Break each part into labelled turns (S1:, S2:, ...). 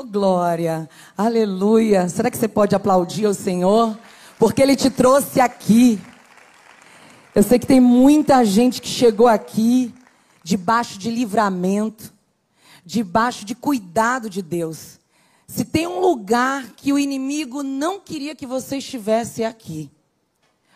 S1: Oh, glória. Aleluia. Será que você pode aplaudir o Senhor? Porque Ele te trouxe aqui. Eu sei que tem muita gente que chegou aqui debaixo de livramento, debaixo de cuidado de Deus. Se tem um lugar que o inimigo não queria que você estivesse aqui.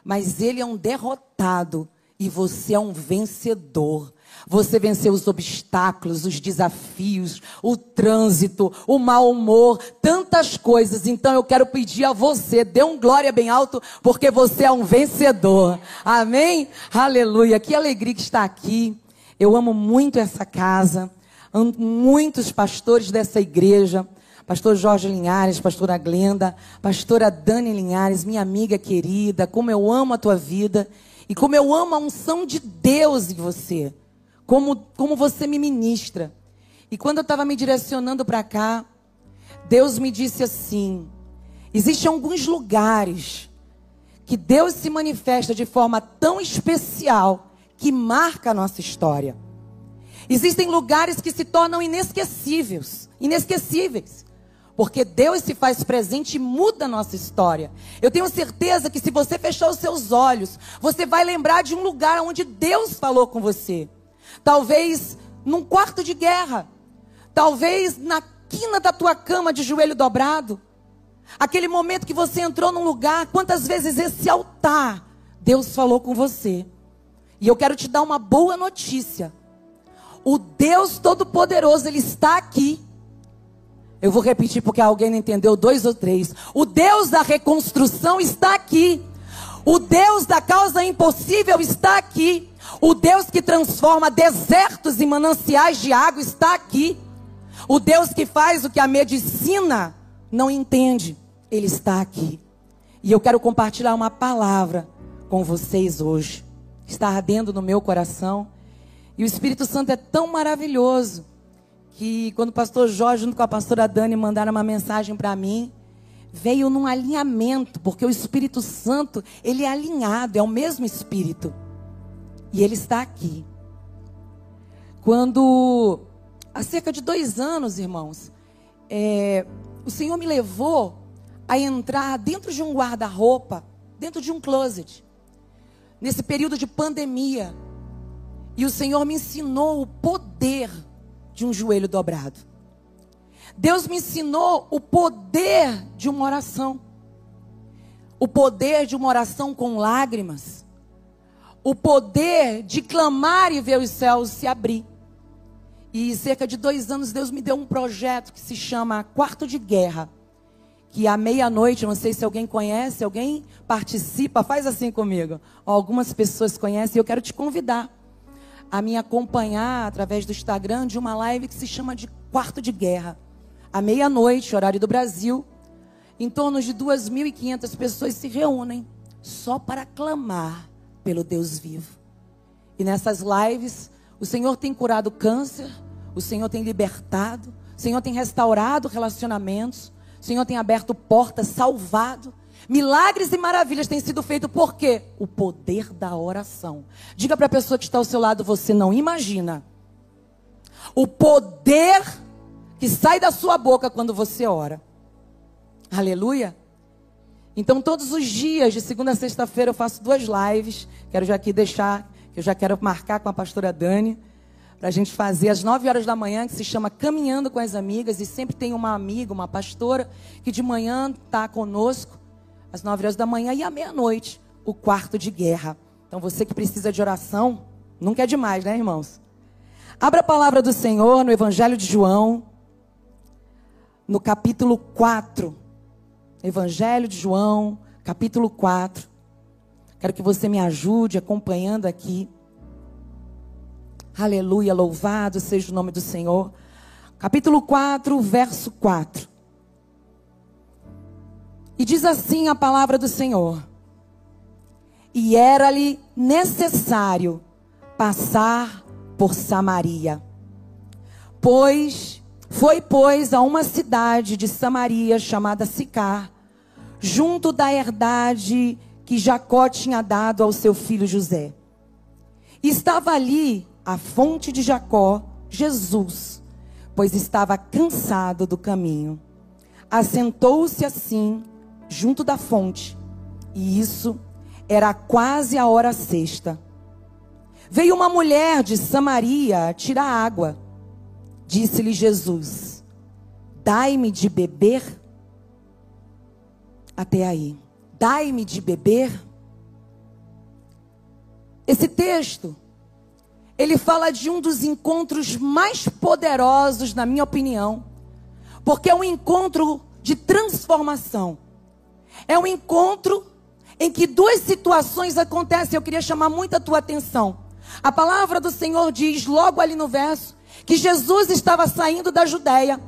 S1: Mas ele é um derrotado e você é um vencedor. Você venceu os obstáculos, os desafios, o trânsito, o mau humor, tantas coisas. Então eu quero pedir a você, dê um glória bem alto, porque você é um vencedor. Amém? Aleluia. Que alegria que está aqui. Eu amo muito essa casa, amo muitos pastores dessa igreja. Pastor Jorge Linhares, pastora Glenda, pastora Dani Linhares, minha amiga querida, como eu amo a tua vida e como eu amo a unção de Deus em você, como, como você me ministra. E quando eu estava me direcionando para cá, Deus me disse assim: existem alguns lugares que Deus se manifesta de forma tão especial que marca a nossa história. Existem lugares que se tornam inesquecíveis, inesquecíveis. Porque Deus se faz presente e muda a nossa história. Eu tenho certeza que se você fechar os seus olhos, você vai lembrar de um lugar onde Deus falou com você. Talvez num quarto de guerra. Talvez na quina da tua cama de joelho dobrado. Aquele momento que você entrou num lugar, quantas vezes esse altar Deus falou com você. E eu quero te dar uma boa notícia. O Deus Todo-Poderoso, Ele está aqui. Eu vou repetir porque alguém não entendeu, dois ou três. O Deus da reconstrução está aqui. O Deus da causa impossível está aqui. O Deus que transforma desertos em mananciais de água está aqui. O Deus que faz o que a medicina não entende, Ele está aqui. E eu quero compartilhar uma palavra com vocês hoje. Está ardendo no meu coração. E o Espírito Santo é tão maravilhoso que quando o pastor Jorge, junto com a pastora Dani, mandaram uma mensagem para mim, veio num alinhamento, porque o Espírito Santo, ele é alinhado, é o mesmo Espírito. E ele está aqui. Quando, há cerca de dois anos, irmãos, é, o Senhor me levou a entrar dentro de um guarda-roupa, dentro de um closet, nesse período de pandemia. E o Senhor me ensinou o poder de um joelho dobrado. Deus me ensinou o poder de uma oração. O poder de uma oração com lágrimas. O poder de clamar e ver os céus se abrir. E cerca de dois anos Deus me deu um projeto que se chama Quarto de Guerra. Que à meia-noite, não sei se alguém conhece, alguém participa, faz assim comigo. Algumas pessoas conhecem eu quero te convidar a me acompanhar através do Instagram de uma live que se chama de Quarto de Guerra. À meia-noite, horário do Brasil, em torno de 2.500 pessoas se reúnem só para clamar pelo Deus vivo. E nessas lives, o Senhor tem curado câncer, o Senhor tem libertado, o Senhor tem restaurado relacionamentos, o Senhor tem aberto portas, salvado. Milagres e maravilhas têm sido feitos por quê? O poder da oração. Diga para a pessoa que está ao seu lado, você não imagina. O poder que sai da sua boca quando você ora. Aleluia. Então, todos os dias, de segunda a sexta-feira, eu faço duas lives. Quero já aqui deixar, que eu já quero marcar com a pastora Dani, para a gente fazer às nove horas da manhã, que se chama Caminhando com as Amigas. E sempre tem uma amiga, uma pastora, que de manhã está conosco às nove horas da manhã e à meia-noite, o quarto de guerra. Então você que precisa de oração, nunca é demais, né, irmãos? Abra a palavra do Senhor no Evangelho de João, no capítulo 4. Evangelho de João, capítulo 4. Quero que você me ajude acompanhando aqui. Aleluia, louvado seja o nome do Senhor. Capítulo 4, verso 4. E diz assim a palavra do Senhor: E era-lhe necessário passar por Samaria. Pois foi, pois, a uma cidade de Samaria chamada Sicar, junto da herdade que Jacó tinha dado ao seu filho José. Estava ali a fonte de Jacó, Jesus. pois estava cansado do caminho. Assentou-se assim, junto da fonte, e isso era quase a hora sexta. Veio uma mulher de Samaria tirar água. Disse-lhe Jesus: Dai-me de beber. Até aí. Dai-me de beber. Esse texto, ele fala de um dos encontros mais poderosos, na minha opinião, porque é um encontro de transformação. É um encontro em que duas situações acontecem. Eu queria chamar muito a tua atenção. A palavra do Senhor diz, logo ali no verso, que Jesus estava saindo da Judéia,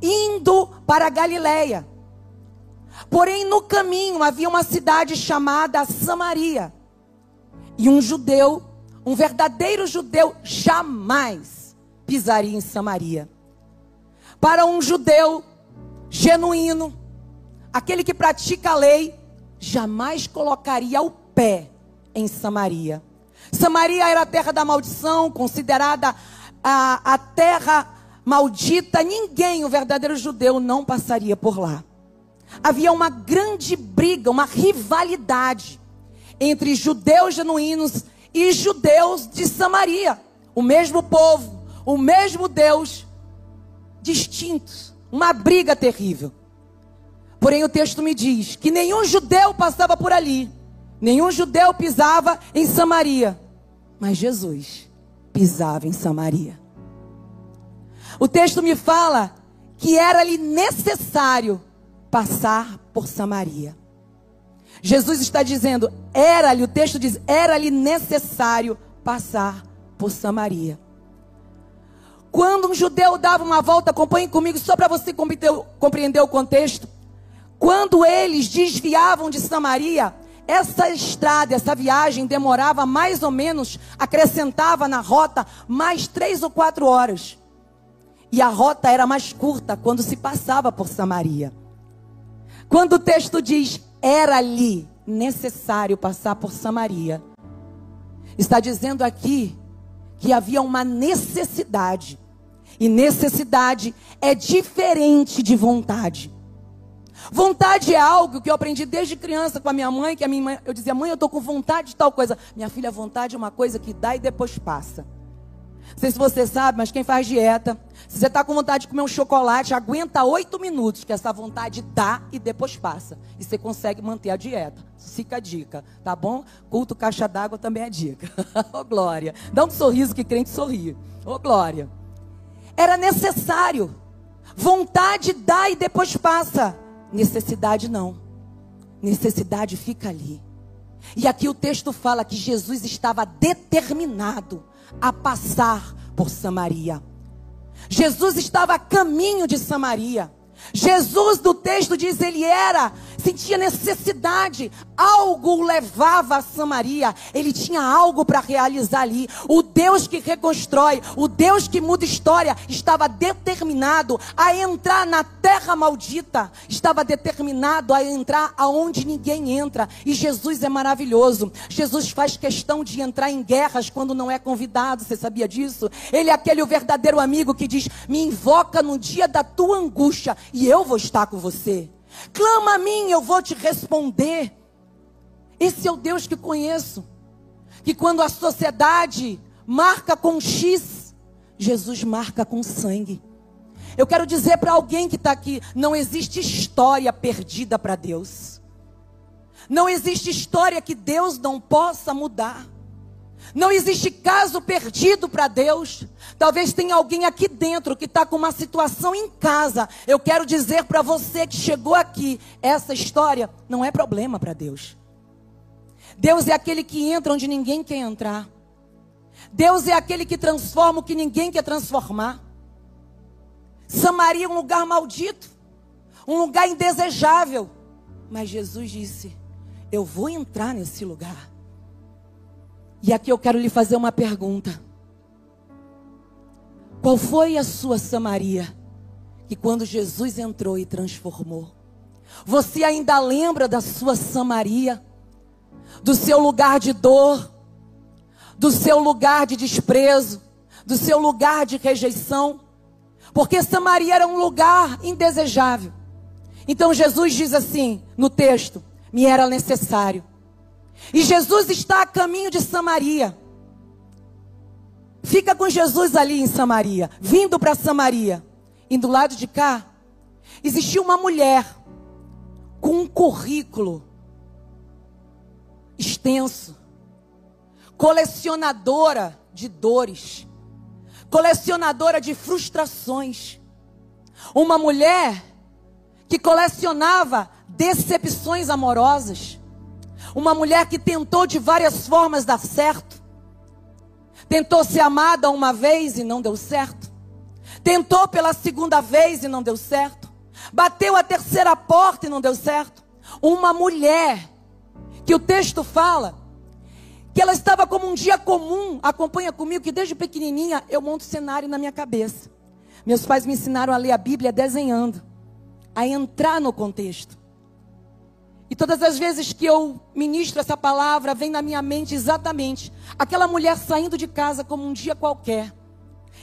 S1: indo para a Galiléia. Porém, no caminho havia uma cidade chamada Samaria. E um judeu, um verdadeiro judeu, jamais pisaria em Samaria. Para um judeu genuíno, aquele que pratica a lei, jamais colocaria o pé em Samaria. Samaria era a terra da maldição, considerada a, a terra maldita. Ninguém, o verdadeiro judeu, não passaria por lá. Havia uma grande briga, uma rivalidade entre judeus genuínos e judeus de Samaria. O mesmo povo, o mesmo Deus, distintos. Uma briga terrível. Porém, o texto me diz que nenhum judeu passava por ali, nenhum judeu pisava em Samaria, mas Jesus pisava em Samaria. O texto me fala que era-lhe necessário passar por Samaria. Jesus está dizendo, era-lhe, o texto diz, era-lhe necessário passar por Samaria. Quando um judeu dava uma volta, acompanhe comigo, só para você compreender o contexto. Quando eles desviavam de Samaria, essa estrada, essa viagem demorava mais ou menos, acrescentava na rota mais três ou quatro horas. E a rota era mais curta quando se passava por Samaria. Quando o texto diz era-lhe necessário passar por Samaria, está dizendo aqui que havia uma necessidade. E necessidade é diferente de vontade. Vontade é algo que eu aprendi desde criança com a minha mãe, que a minha mãe, eu dizia, mãe, eu estou com vontade de tal coisa. Minha filha, vontade é uma coisa que dá e depois passa. Não sei se você sabe, mas quem faz dieta, se você está com vontade de comer um chocolate, aguenta oito minutos, que essa vontade dá e depois passa. E você consegue manter a dieta. Fica a dica, tá bom? Culto caixa d'água também é dica. Ô oh, glória. Dá um sorriso que crente sorri. Ô oh, glória. Era necessário. Vontade dá e depois passa. Necessidade não. Necessidade fica ali. E aqui o texto fala que Jesus estava determinado a passar por Samaria. Jesus estava a caminho de Samaria. Jesus, do texto diz, ele era, sentia necessidade, algo o levava a Samaria, ele tinha algo para realizar ali. O Deus que reconstrói, o Deus que muda história, estava determinado a entrar na terra maldita, estava determinado a entrar aonde ninguém entra. E Jesus é maravilhoso. Jesus faz questão de entrar em guerras quando não é convidado, você sabia disso? Ele é aquele verdadeiro amigo que diz: Me invoca no dia da tua angústia e eu vou estar com você. Clama a mim, eu vou te responder. Esse é o Deus que conheço. Que quando a sociedade marca com X, Jesus marca com sangue. Eu quero dizer para alguém que está aqui: não existe história perdida para Deus. Não existe história que Deus não possa mudar. Não existe caso perdido para Deus. Talvez tenha alguém aqui dentro que está com uma situação em casa. Eu quero dizer para você que chegou aqui, essa história não é problema para Deus. Deus é aquele que entra onde ninguém quer entrar. Deus é aquele que transforma o que ninguém quer transformar. Samaria é um lugar maldito, um lugar indesejável. Mas Jesus disse: Eu vou entrar nesse lugar. E aqui eu quero lhe fazer uma pergunta. Qual foi a sua Samaria que quando Jesus entrou e transformou? Você ainda lembra da sua Samaria? Do seu lugar de dor? Do seu lugar de desprezo? Do seu lugar de rejeição? Porque Samaria era um lugar indesejável. Então Jesus diz assim no texto: me era necessário. E Jesus está a caminho de Samaria. Fica com Jesus ali em Samaria, vindo para Samaria. E do lado de cá, existia uma mulher com um currículo extenso, colecionadora de dores, colecionadora de frustrações. Uma mulher que colecionava decepções amorosas. Uma mulher que tentou de várias formas dar certo. Tentou ser amada uma vez e não deu certo. Tentou pela segunda vez e não deu certo. Bateu a terceira porta e não deu certo. Uma mulher que o texto fala que ela estava como um dia comum. Acompanha comigo que desde pequenininha eu monto cenário na minha cabeça. Meus pais me ensinaram a ler a Bíblia desenhando, a entrar no contexto. E todas as vezes que eu ministro essa palavra, vem na minha mente exatamente aquela mulher saindo de casa como um dia qualquer.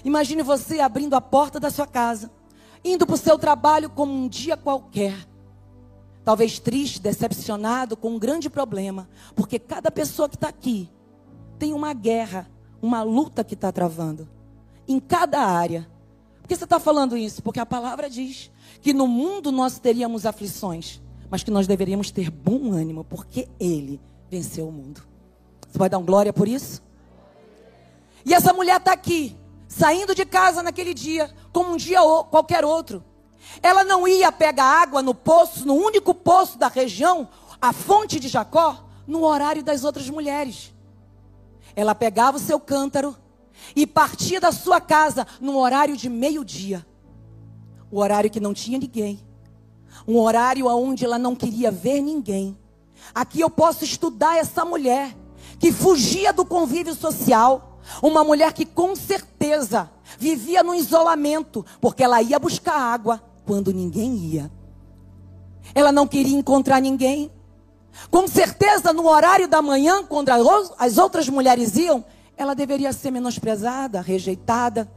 S1: Imagine você abrindo a porta da sua casa, indo para o seu trabalho como um dia qualquer. Talvez triste, decepcionado, com um grande problema, porque cada pessoa que está aqui tem uma guerra, uma luta que está travando, em cada área. Por que você está falando isso? Porque a palavra diz que no mundo nós teríamos aflições mas que nós deveríamos ter bom ânimo, porque Ele venceu o mundo. Você vai dar um glória por isso? E essa mulher está aqui, saindo de casa naquele dia, como um dia qualquer outro. Ela não ia pegar água no poço, no único poço da região, a fonte de Jacó, no horário das outras mulheres. Ela pegava o seu cântaro e partia da sua casa no horário de meio-dia. O horário que não tinha ninguém um horário onde ela não queria ver ninguém. Aqui eu posso estudar essa mulher que fugia do convívio social, uma mulher que com certeza vivia no isolamento, porque ela ia buscar água quando ninguém ia. Ela não queria encontrar ninguém. Com certeza, no horário da manhã, quando as outras mulheres iam, ela deveria ser menosprezada, rejeitada.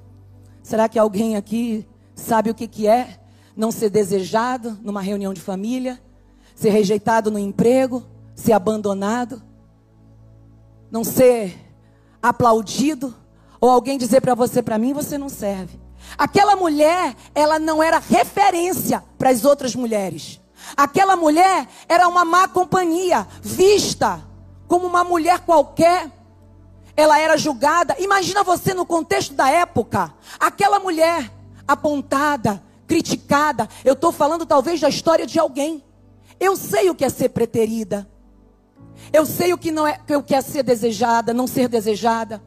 S1: Será que alguém aqui sabe o que, que é não ser desejado numa reunião de família, ser rejeitado no emprego, ser abandonado, não ser aplaudido, ou alguém dizer para você, para mim você não serve. Aquela mulher, ela não era referência para as outras mulheres. Aquela mulher era uma má companhia, vista como uma mulher qualquer. Ela era julgada. Imagina você no contexto da época, aquela mulher apontada, criticada. Eu estou falando talvez da história de alguém. Eu sei o que é ser preterida. Eu sei o que não é o que é ser desejada, não ser desejada.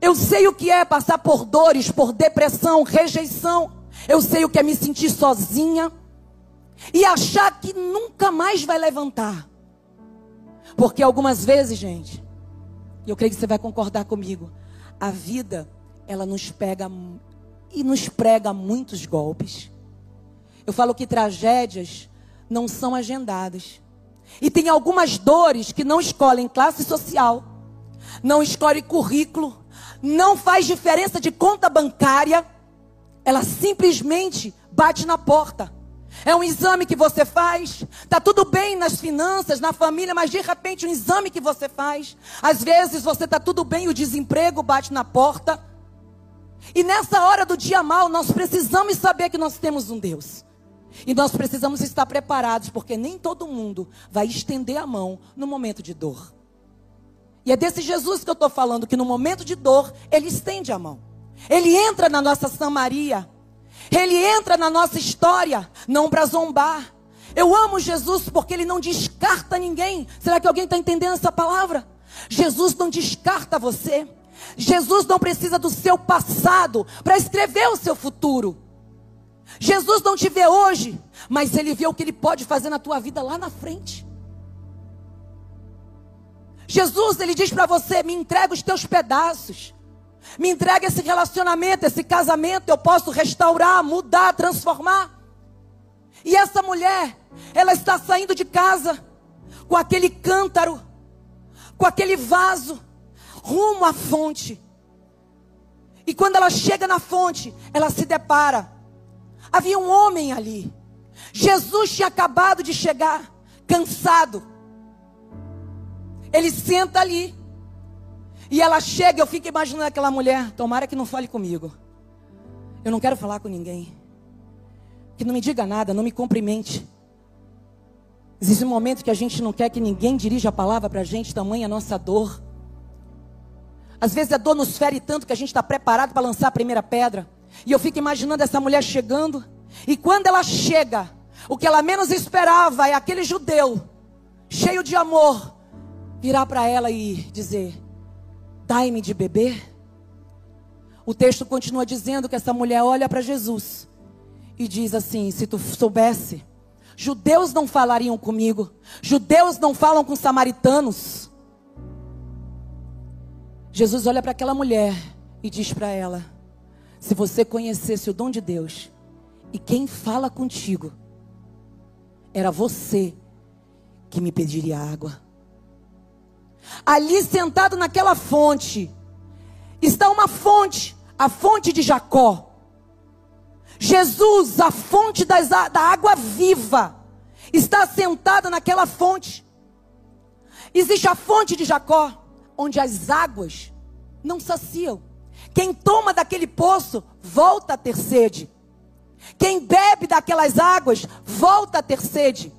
S1: Eu sei o que é passar por dores, por depressão, rejeição. Eu sei o que é me sentir sozinha e achar que nunca mais vai levantar. Porque algumas vezes, gente, e eu creio que você vai concordar comigo, a vida ela nos pega e nos prega muitos golpes. Eu falo que tragédias não são agendadas. E tem algumas dores que não escolhem classe social, não escolhem currículo, não faz diferença de conta bancária, ela simplesmente bate na porta. É um exame que você faz, tá tudo bem nas finanças, na família, mas de repente um exame que você faz, às vezes você tá tudo bem, o desemprego bate na porta. E nessa hora do dia mal, nós precisamos saber que nós temos um Deus. E nós precisamos estar preparados, porque nem todo mundo vai estender a mão no momento de dor. E é desse Jesus que eu estou falando, que no momento de dor, ele estende a mão. Ele entra na nossa Samaria. Ele entra na nossa história, não para zombar. Eu amo Jesus porque ele não descarta ninguém. Será que alguém está entendendo essa palavra? Jesus não descarta você. Jesus não precisa do seu passado para escrever o seu futuro. Jesus não te vê hoje, mas ele vê o que ele pode fazer na tua vida lá na frente. Jesus, ele diz para você: me entrega os teus pedaços. Me entrega esse relacionamento, esse casamento, eu posso restaurar, mudar, transformar. E essa mulher, ela está saindo de casa com aquele cântaro, com aquele vaso rumo à fonte. E quando ela chega na fonte, ela se depara. Havia um homem ali. Jesus tinha acabado de chegar, cansado. Ele senta ali. E ela chega, eu fico imaginando aquela mulher. Tomara que não fale comigo. Eu não quero falar com ninguém. Que não me diga nada, não me cumprimente. Existe um momento que a gente não quer que ninguém dirija a palavra para a gente, tamanha a nossa dor. Às vezes a dor nos fere tanto que a gente está preparado para lançar a primeira pedra. E eu fico imaginando essa mulher chegando. E quando ela chega, o que ela menos esperava é aquele judeu, cheio de amor, virar para ela e dizer: Dai-me de beber. O texto continua dizendo que essa mulher olha para Jesus e diz assim: Se tu soubesse, judeus não falariam comigo, judeus não falam com samaritanos. Jesus olha para aquela mulher e diz para ela: Se você conhecesse o dom de Deus e quem fala contigo, era você que me pediria água. Ali sentado naquela fonte, está uma fonte, a fonte de Jacó. Jesus, a fonte das, da água viva, está sentado naquela fonte. Existe a fonte de Jacó onde as águas não saciam. Quem toma daquele poço volta a ter sede. Quem bebe daquelas águas volta a ter sede.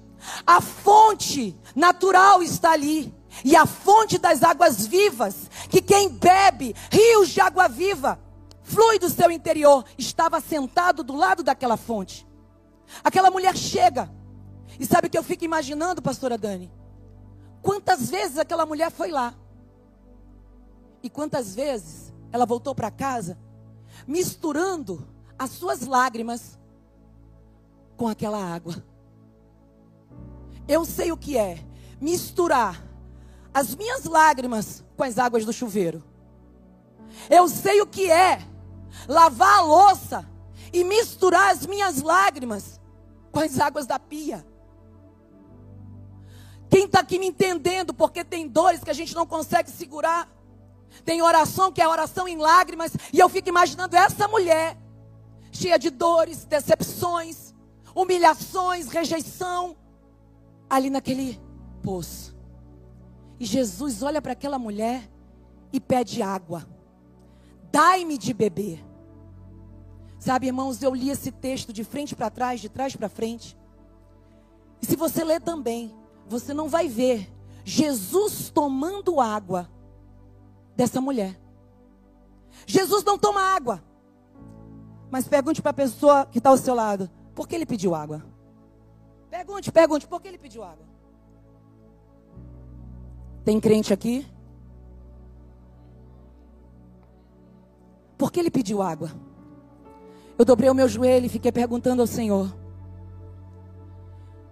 S1: A fonte natural está ali. E a fonte das águas vivas, que quem bebe, rios de água viva, flui do seu interior, estava sentado do lado daquela fonte. Aquela mulher chega. E sabe o que eu fico imaginando, pastora Dani? Quantas vezes aquela mulher foi lá? E quantas vezes ela voltou para casa misturando as suas lágrimas com aquela água. Eu sei o que é misturar as minhas lágrimas com as águas do chuveiro. Eu sei o que é lavar a louça e misturar as minhas lágrimas com as águas da pia. Quem está aqui me entendendo, porque tem dores que a gente não consegue segurar. Tem oração que é oração em lágrimas. E eu fico imaginando essa mulher, cheia de dores, decepções, humilhações, rejeição, ali naquele poço. E Jesus olha para aquela mulher e pede água. Dai-me de beber. Sabe, irmãos, eu li esse texto de frente para trás, de trás para frente. E se você ler também, você não vai ver Jesus tomando água dessa mulher. Jesus não toma água. Mas pergunte para a pessoa que está ao seu lado: por que ele pediu água? Pergunte, pergunte, por que ele pediu água? Tem crente aqui? Por que ele pediu água? Eu dobrei o meu joelho e fiquei perguntando ao Senhor.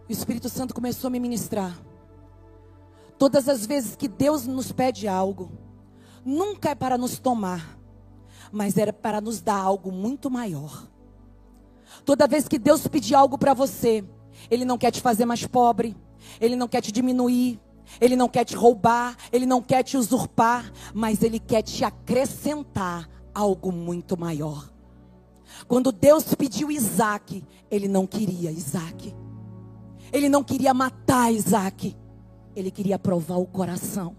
S1: O Espírito Santo começou a me ministrar. Todas as vezes que Deus nos pede algo, nunca é para nos tomar, mas era para nos dar algo muito maior. Toda vez que Deus pedir algo para você, Ele não quer te fazer mais pobre, Ele não quer te diminuir, Ele não quer te roubar, Ele não quer te usurpar, mas Ele quer te acrescentar algo muito maior. Quando Deus pediu Isaac, Ele não queria Isaac, Ele não queria matar Isaac, Ele queria provar o coração.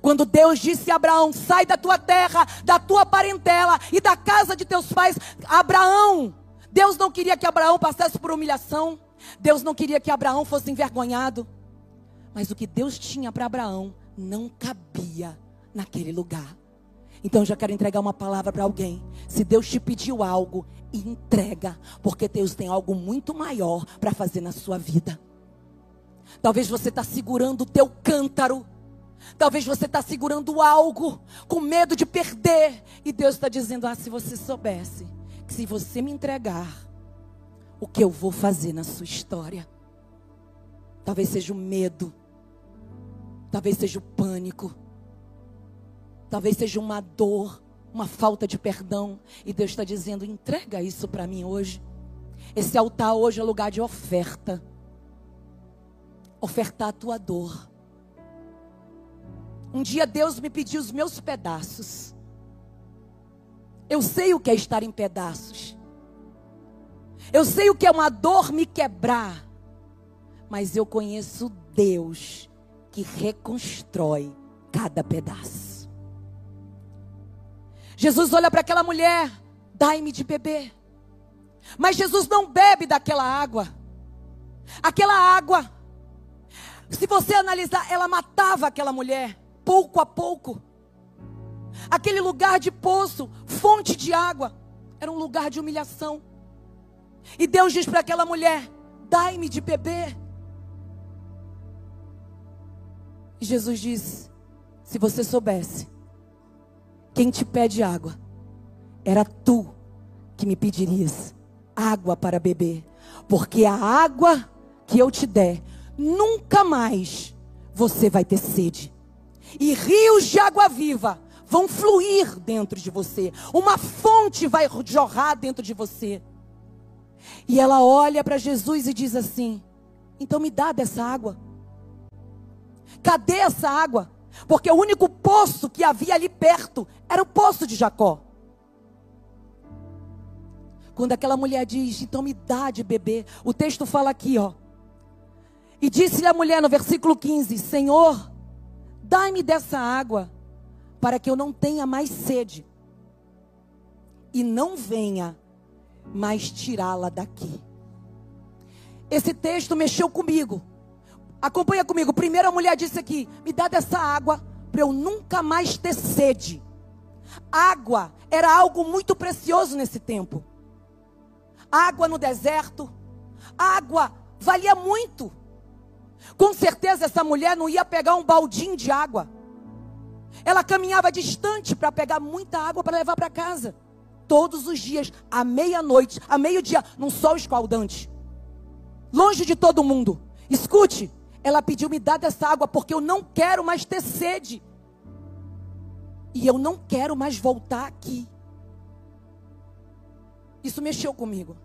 S1: Quando Deus disse a Abraão: sai da tua terra, da tua parentela e da casa de teus pais, Abraão, Deus não queria que Abraão passasse por humilhação, Deus não queria que Abraão fosse envergonhado, mas o que Deus tinha para Abraão não cabia naquele lugar. Então eu já quero entregar uma palavra para alguém. Se Deus te pediu algo, entrega, porque Deus tem algo muito maior para fazer na sua vida. Talvez você está segurando o teu cântaro Talvez você está segurando algo com medo de perder. E Deus está dizendo: Ah, se você soubesse que se você me entregar, o que eu vou fazer na sua história. Talvez seja o medo. Talvez seja o pânico. Talvez seja uma dor, uma falta de perdão. E Deus está dizendo: entrega isso para mim hoje. Esse altar hoje é lugar de oferta. Ofertar a tua dor um dia Deus me pediu os meus pedaços. Eu sei o que é estar em pedaços. Eu sei o que é uma dor me quebrar. Mas eu conheço Deus que reconstrói cada pedaço. Jesus olha para aquela mulher, dai-me de beber. Mas Jesus não bebe daquela água. Aquela água, se você analisar, ela matava aquela mulher, pouco a pouco. Aquele lugar de poço, fonte de água, era um lugar de humilhação. E Deus diz para aquela mulher: dai-me de beber. E Jesus diz: se você soubesse, quem te pede água, era tu que me pedirias água para beber, porque a água que eu te der, nunca mais você vai ter sede. E rios de água viva vão fluir dentro de você, uma fonte vai jorrar dentro de você. E ela olha para Jesus e diz assim: Então me dá dessa água. Cadê essa água? Porque o único poço que havia ali perto era o poço de Jacó. Quando aquela mulher diz, então me dá de beber, o texto fala aqui, ó. E disse-lhe a mulher no versículo 15: Senhor, dai-me dessa água, para que eu não tenha mais sede, e não venha mais tirá-la daqui. Esse texto mexeu comigo. Acompanha comigo. Primeiro a mulher disse aqui: Me dá dessa água para eu nunca mais ter sede. Água era algo muito precioso nesse tempo. Água no deserto, água valia muito. Com certeza essa mulher não ia pegar um baldinho de água. Ela caminhava distante para pegar muita água para levar para casa. Todos os dias, à meia-noite, à meio-dia, num sol escaldante. Longe de todo mundo. Escute, ela pediu me dar dessa água porque eu não quero mais ter sede. E eu não quero mais voltar aqui. Isso mexeu comigo.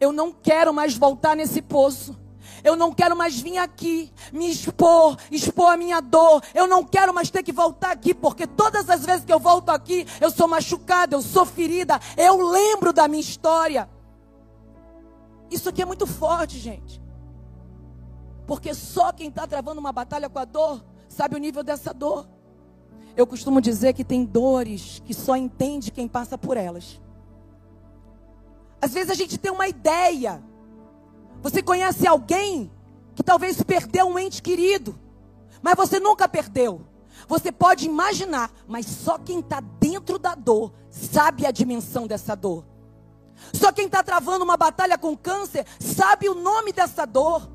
S1: Eu não quero mais voltar nesse poço. Eu não quero mais vir aqui me expor, expor a minha dor. Eu não quero mais ter que voltar aqui, porque todas as vezes que eu volto aqui, eu sou machucada, eu sou ferida, eu lembro da minha história. Isso aqui é muito forte, gente. Porque só quem está travando uma batalha com a dor sabe o nível dessa dor. Eu costumo dizer que tem dores que só entende quem passa por elas. Às vezes a gente tem uma ideia. Você conhece alguém que talvez perdeu um ente querido, mas você nunca perdeu. Você pode imaginar, mas só quem está dentro da dor sabe a dimensão dessa dor. Só quem está travando uma batalha com câncer sabe o nome dessa dor.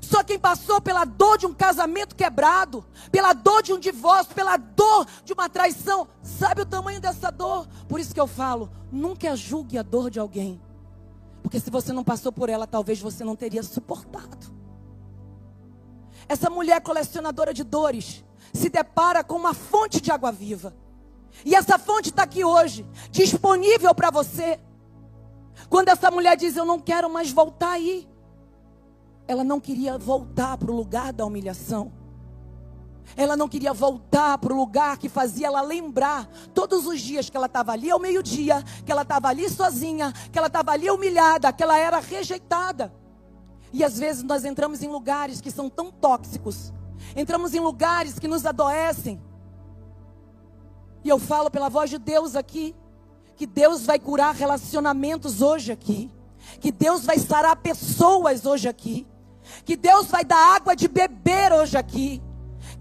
S1: Só quem passou pela dor de um casamento quebrado, pela dor de um divórcio, pela dor de uma traição, sabe o tamanho dessa dor. Por isso que eu falo: nunca julgue a dor de alguém. Porque se você não passou por ela, talvez você não teria suportado. Essa mulher colecionadora de dores se depara com uma fonte de água viva. E essa fonte está aqui hoje, disponível para você. Quando essa mulher diz: Eu não quero mais voltar aí. Ela não queria voltar para o lugar da humilhação. Ela não queria voltar para o lugar que fazia ela lembrar todos os dias que ela estava ali ao meio-dia, que ela estava ali sozinha, que ela estava ali humilhada, que ela era rejeitada. E às vezes nós entramos em lugares que são tão tóxicos, entramos em lugares que nos adoecem. E eu falo pela voz de Deus aqui, que Deus vai curar relacionamentos hoje aqui, que Deus vai sarar pessoas hoje aqui que Deus vai dar água de beber hoje aqui.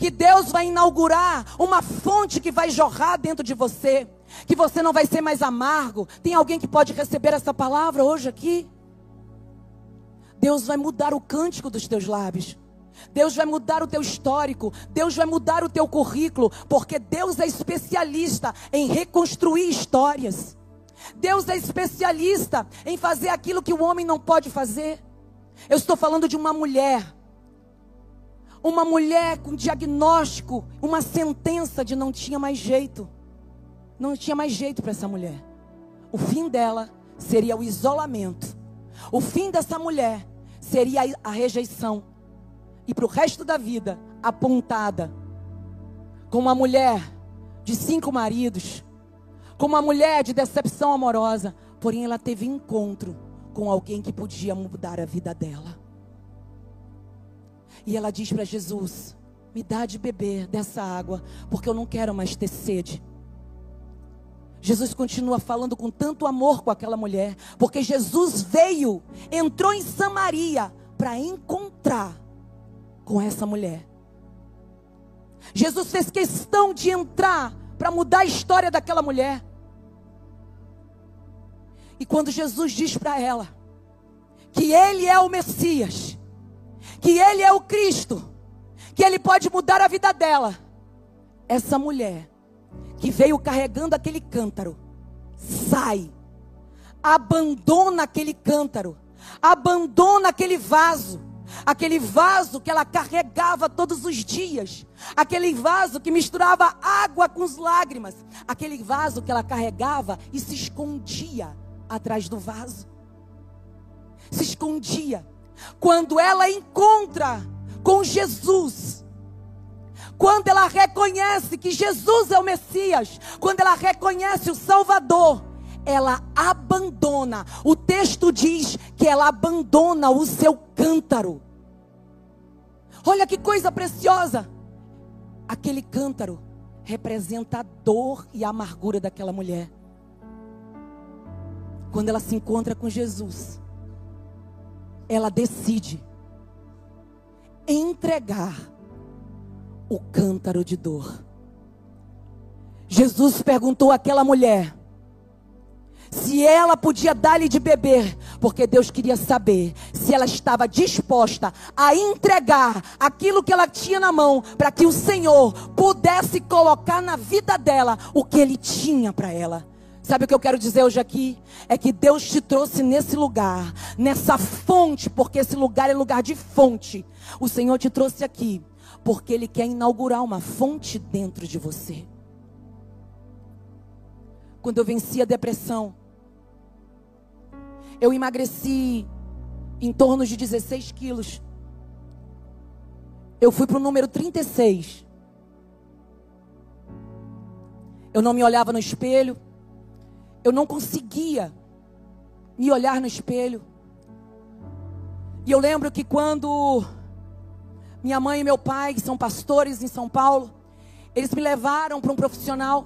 S1: Que Deus vai inaugurar uma fonte que vai jorrar dentro de você. Que você não vai ser mais amargo. Tem alguém que pode receber essa palavra hoje aqui? Deus vai mudar o cântico dos teus lábios. Deus vai mudar o teu histórico, Deus vai mudar o teu currículo, porque Deus é especialista em reconstruir histórias. Deus é especialista em fazer aquilo que o homem não pode fazer. Eu estou falando de uma mulher. Uma mulher com diagnóstico, uma sentença de não tinha mais jeito. Não tinha mais jeito para essa mulher. O fim dela seria o isolamento. O fim dessa mulher seria a rejeição. E para o resto da vida, apontada como uma mulher de cinco maridos, como uma mulher de decepção amorosa, porém ela teve encontro com alguém que podia mudar a vida dela. E ela diz para Jesus: Me dá de beber dessa água, porque eu não quero mais ter sede. Jesus continua falando com tanto amor com aquela mulher, porque Jesus veio, entrou em Samaria para encontrar com essa mulher. Jesus fez questão de entrar para mudar a história daquela mulher. E quando Jesus diz para ela que ele é o Messias, que ele é o Cristo, que ele pode mudar a vida dela, essa mulher que veio carregando aquele cântaro sai, abandona aquele cântaro, abandona aquele vaso aquele vaso que ela carregava todos os dias, aquele vaso que misturava água com as lágrimas, aquele vaso que ela carregava e se escondia atrás do vaso. Se escondia. Quando ela encontra com Jesus, quando ela reconhece que Jesus é o Messias, quando ela reconhece o Salvador, ela abandona. O texto diz que ela abandona o seu cântaro. Olha que coisa preciosa. Aquele cântaro representa a dor e a amargura daquela mulher. Quando ela se encontra com Jesus, ela decide entregar o cântaro de dor. Jesus perguntou àquela mulher: se ela podia dar-lhe de beber, porque Deus queria saber se ela estava disposta a entregar aquilo que ela tinha na mão, para que o Senhor pudesse colocar na vida dela o que ele tinha para ela. Sabe o que eu quero dizer hoje aqui? É que Deus te trouxe nesse lugar, nessa fonte, porque esse lugar é lugar de fonte. O Senhor te trouxe aqui, porque Ele quer inaugurar uma fonte dentro de você. Quando eu venci a depressão, eu emagreci em torno de 16 quilos. Eu fui para o número 36. Eu não me olhava no espelho. Eu não conseguia me olhar no espelho. E eu lembro que quando minha mãe e meu pai, que são pastores em São Paulo, eles me levaram para um profissional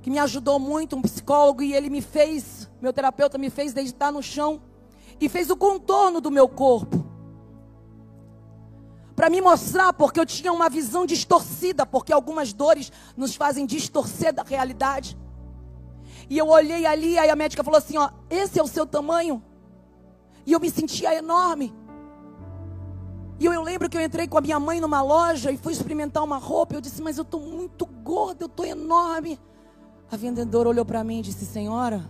S1: que me ajudou muito, um psicólogo, e ele me fez, meu terapeuta me fez deitar no chão e fez o contorno do meu corpo. Para me mostrar, porque eu tinha uma visão distorcida, porque algumas dores nos fazem distorcer da realidade. E eu olhei ali, aí a médica falou assim: Ó, esse é o seu tamanho. E eu me sentia enorme. E eu, eu, lembro que eu entrei com a minha mãe numa loja e fui experimentar uma roupa. Eu disse, mas eu estou muito gorda, eu estou enorme. A vendedora olhou para mim e disse: Senhora,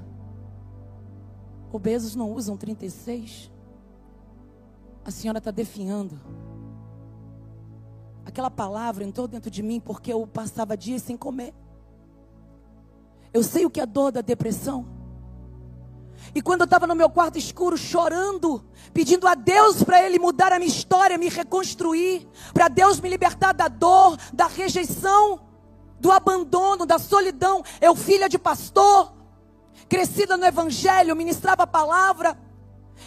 S1: obesos não usam 36. A senhora está definhando. Aquela palavra entrou dentro de mim porque eu passava dias sem comer. Eu sei o que é a dor da depressão. E quando eu estava no meu quarto escuro chorando, pedindo a Deus para Ele mudar a minha história, me reconstruir, para Deus me libertar da dor, da rejeição, do abandono, da solidão. Eu, filha de pastor, crescida no Evangelho, ministrava a palavra.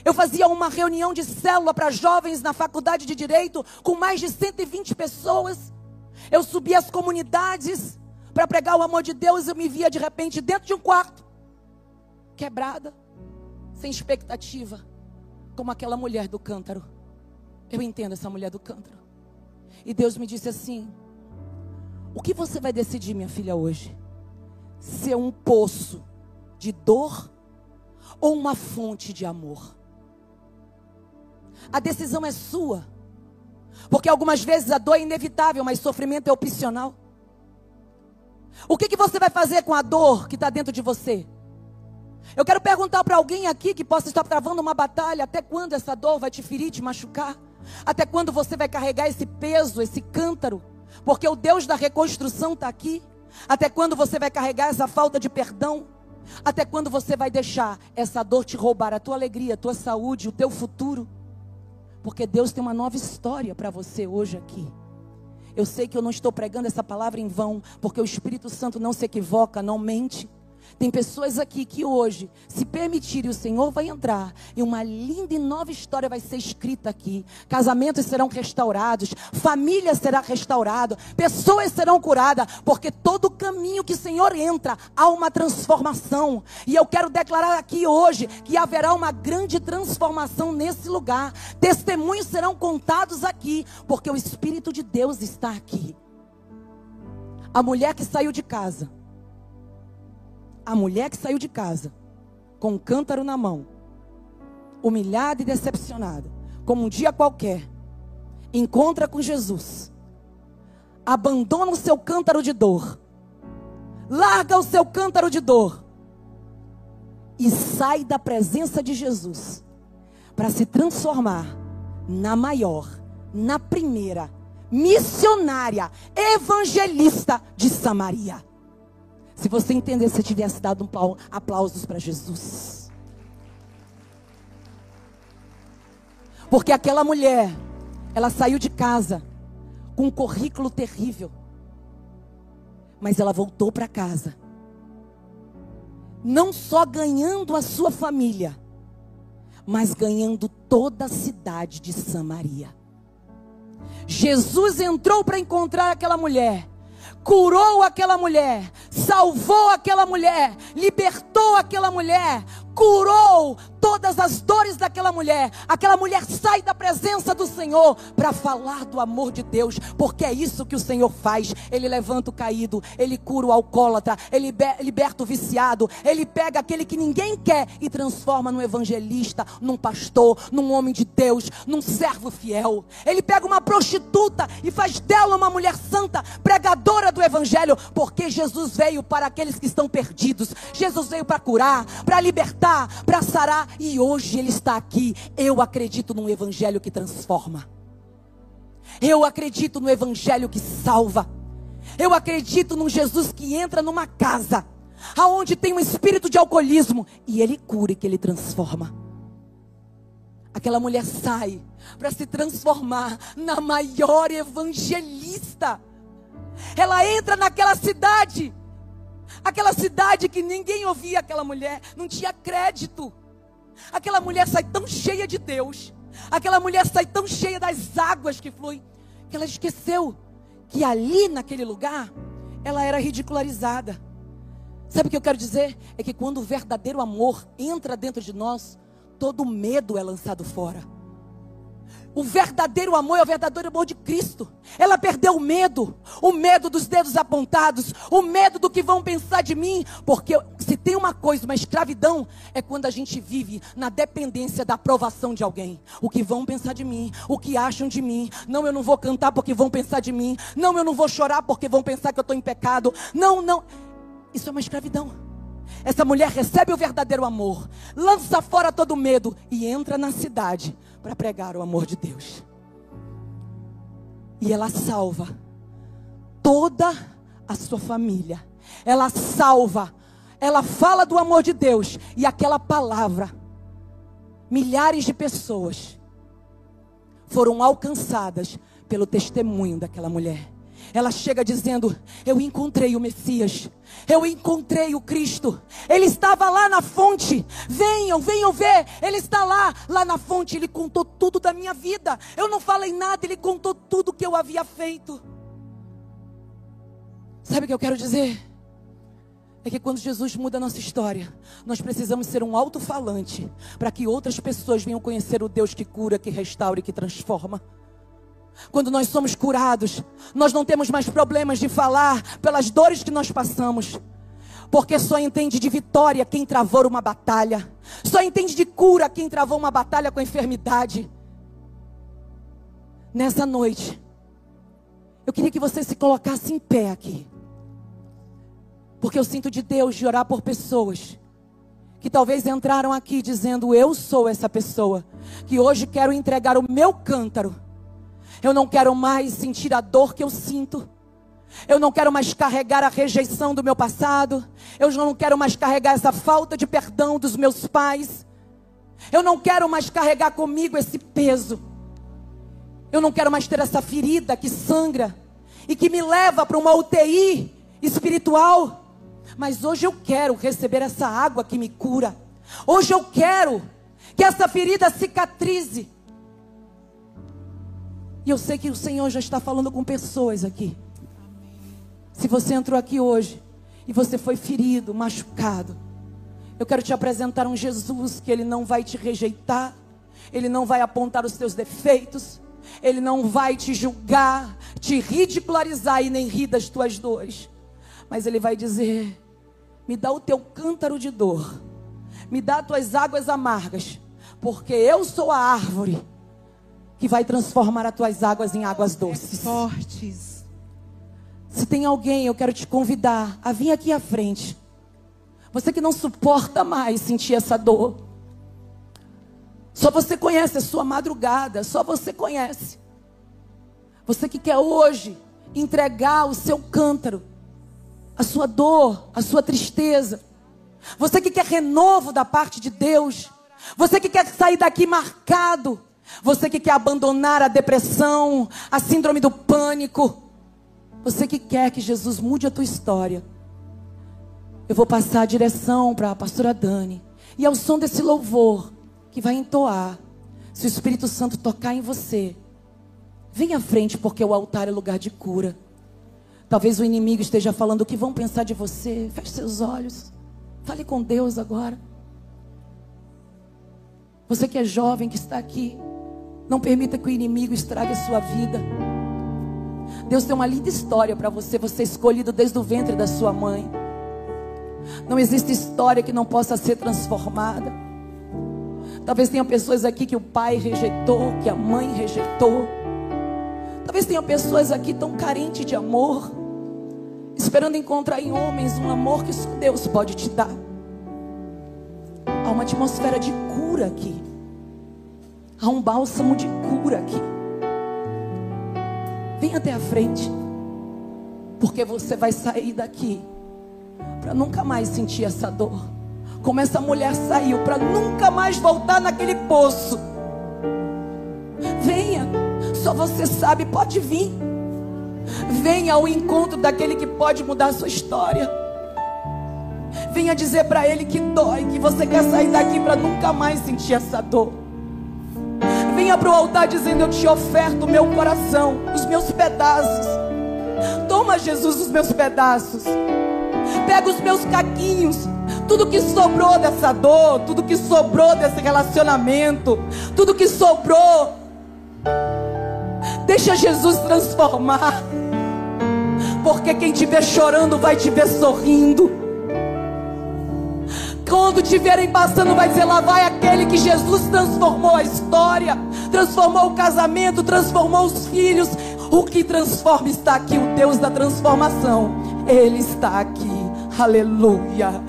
S1: Eu fazia uma reunião de célula para jovens na faculdade de Direito, com mais de 120 pessoas. Eu subia as comunidades para pregar o amor de Deus. Eu me via de repente dentro de um quarto, quebrada, sem expectativa, como aquela mulher do cântaro. Eu entendo essa mulher do cântaro. E Deus me disse assim: o que você vai decidir, minha filha, hoje? Ser um poço de dor ou uma fonte de amor? A decisão é sua. Porque algumas vezes a dor é inevitável, mas sofrimento é opcional. O que, que você vai fazer com a dor que está dentro de você? Eu quero perguntar para alguém aqui que possa estar travando uma batalha: até quando essa dor vai te ferir, te machucar? Até quando você vai carregar esse peso, esse cântaro? Porque o Deus da reconstrução está aqui. Até quando você vai carregar essa falta de perdão? Até quando você vai deixar essa dor te roubar a tua alegria, a tua saúde, o teu futuro? Porque Deus tem uma nova história para você hoje aqui. Eu sei que eu não estou pregando essa palavra em vão, porque o Espírito Santo não se equivoca, não mente. Tem pessoas aqui que hoje, se permitirem, o Senhor vai entrar e uma linda e nova história vai ser escrita aqui. Casamentos serão restaurados, família será restaurada, pessoas serão curadas, porque todo caminho que o Senhor entra há uma transformação. E eu quero declarar aqui hoje que haverá uma grande transformação nesse lugar. Testemunhos serão contados aqui, porque o Espírito de Deus está aqui. A mulher que saiu de casa a mulher que saiu de casa com um cântaro na mão, humilhada e decepcionada, como um dia qualquer, encontra com Jesus, abandona o seu cântaro de dor, larga o seu cântaro de dor e sai da presença de Jesus para se transformar na maior, na primeira missionária, evangelista de Samaria. Se você entender, se tivesse dado um aplausos para Jesus. Porque aquela mulher, ela saiu de casa com um currículo terrível. Mas ela voltou para casa. Não só ganhando a sua família, mas ganhando toda a cidade de Samaria. Jesus entrou para encontrar aquela mulher curou aquela mulher, salvou aquela mulher, libertou aquela mulher, curou todas as dores daquela mulher. Aquela mulher sai da presença do Senhor para falar do amor de Deus, porque é isso que o Senhor faz. Ele levanta o caído, ele cura o alcoólatra, ele liberta o viciado, ele pega aquele que ninguém quer e transforma num evangelista, num pastor, num homem de Deus, num servo fiel. Ele pega uma prostituta e faz dela uma mulher santa, pregadora do evangelho, porque Jesus veio para aqueles que estão perdidos. Jesus veio para curar, para libertar, para sarar e hoje Ele está aqui. Eu acredito num Evangelho que transforma. Eu acredito no Evangelho que salva. Eu acredito num Jesus que entra numa casa, aonde tem um espírito de alcoolismo, e Ele cura e que Ele transforma. Aquela mulher sai para se transformar na maior evangelista. Ela entra naquela cidade, aquela cidade que ninguém ouvia aquela mulher, não tinha crédito. Aquela mulher sai tão cheia de Deus. Aquela mulher sai tão cheia das águas que fluem. Que ela esqueceu que ali naquele lugar ela era ridicularizada. Sabe o que eu quero dizer? É que quando o verdadeiro amor entra dentro de nós, todo medo é lançado fora. O verdadeiro amor é o verdadeiro amor de Cristo. Ela perdeu o medo, o medo dos dedos apontados, o medo do que vão pensar de mim, porque se tem uma coisa, uma escravidão, é quando a gente vive na dependência da aprovação de alguém. O que vão pensar de mim, o que acham de mim. Não, eu não vou cantar porque vão pensar de mim. Não, eu não vou chorar porque vão pensar que eu estou em pecado. Não, não. Isso é uma escravidão. Essa mulher recebe o verdadeiro amor, lança fora todo medo e entra na cidade para pregar o amor de Deus. E ela salva toda a sua família. Ela salva, ela fala do amor de Deus e aquela palavra, milhares de pessoas foram alcançadas pelo testemunho daquela mulher. Ela chega dizendo: Eu encontrei o Messias. Eu encontrei o Cristo. Ele estava lá na fonte. Venham, venham ver. Ele está lá, lá na fonte. Ele contou tudo da minha vida. Eu não falei nada, ele contou tudo que eu havia feito. Sabe o que eu quero dizer? É que quando Jesus muda a nossa história, nós precisamos ser um alto-falante para que outras pessoas venham conhecer o Deus que cura, que restaura e que transforma. Quando nós somos curados, nós não temos mais problemas de falar pelas dores que nós passamos. Porque só entende de vitória quem travou uma batalha. Só entende de cura quem travou uma batalha com a enfermidade. Nessa noite, eu queria que você se colocasse em pé aqui. Porque eu sinto de Deus de orar por pessoas que talvez entraram aqui dizendo: Eu sou essa pessoa, que hoje quero entregar o meu cântaro eu não quero mais sentir a dor que eu sinto. Eu não quero mais carregar a rejeição do meu passado. Eu não quero mais carregar essa falta de perdão dos meus pais. Eu não quero mais carregar comigo esse peso. Eu não quero mais ter essa ferida que sangra e que me leva para uma UTI espiritual. Mas hoje eu quero receber essa água que me cura. Hoje eu quero que essa ferida cicatrize. E eu sei que o Senhor já está falando com pessoas aqui. Se você entrou aqui hoje e você foi ferido, machucado, eu quero te apresentar um Jesus que ele não vai te rejeitar, ele não vai apontar os teus defeitos, ele não vai te julgar, te ridicularizar e nem rir das tuas dores. Mas ele vai dizer: "Me dá o teu cântaro de dor. Me dá as tuas águas amargas, porque eu sou a árvore que vai transformar as tuas águas em águas doces.
S2: Fortes.
S1: Se tem alguém, eu quero te convidar a vir aqui à frente. Você que não suporta mais sentir essa dor. Só você conhece a sua madrugada, só você conhece. Você que quer hoje entregar o seu cântaro, a sua dor, a sua tristeza. Você que quer renovo da parte de Deus. Você que quer sair daqui marcado você que quer abandonar a depressão, a síndrome do pânico. Você que quer que Jesus mude a tua história. Eu vou passar a direção para a pastora Dani. E ao som desse louvor que vai entoar, se o Espírito Santo tocar em você, vem à frente porque o altar é lugar de cura. Talvez o inimigo esteja falando o que vão pensar de você. Feche seus olhos. Fale com Deus agora. Você que é jovem, que está aqui. Não permita que o inimigo estrague a sua vida. Deus tem uma linda história para você, você é escolhido desde o ventre da sua mãe. Não existe história que não possa ser transformada. Talvez tenha pessoas aqui que o pai rejeitou, que a mãe rejeitou. Talvez tenha pessoas aqui tão carentes de amor, esperando encontrar em homens um amor que só Deus pode te dar. Há uma atmosfera de cura aqui. Há um bálsamo de cura aqui. Vem até a frente. Porque você vai sair daqui para nunca mais sentir essa dor. Como essa mulher saiu para nunca mais voltar naquele poço. Venha, só você sabe, pode vir. Venha ao encontro daquele que pode mudar a sua história. Venha dizer para ele que dói, que você quer sair daqui para nunca mais sentir essa dor. Para o altar dizendo: Eu te oferto o meu coração, os meus pedaços. Toma, Jesus, os meus pedaços. Pega os meus caquinhos. Tudo que sobrou dessa dor, tudo que sobrou desse relacionamento, tudo que sobrou. Deixa Jesus transformar. Porque quem te vê chorando vai te ver sorrindo. Quando te verem passando, vai dizer: lá vai aquele que Jesus transformou a história, transformou o casamento, transformou os filhos. O que transforma está aqui, o Deus da transformação. Ele está aqui. Aleluia.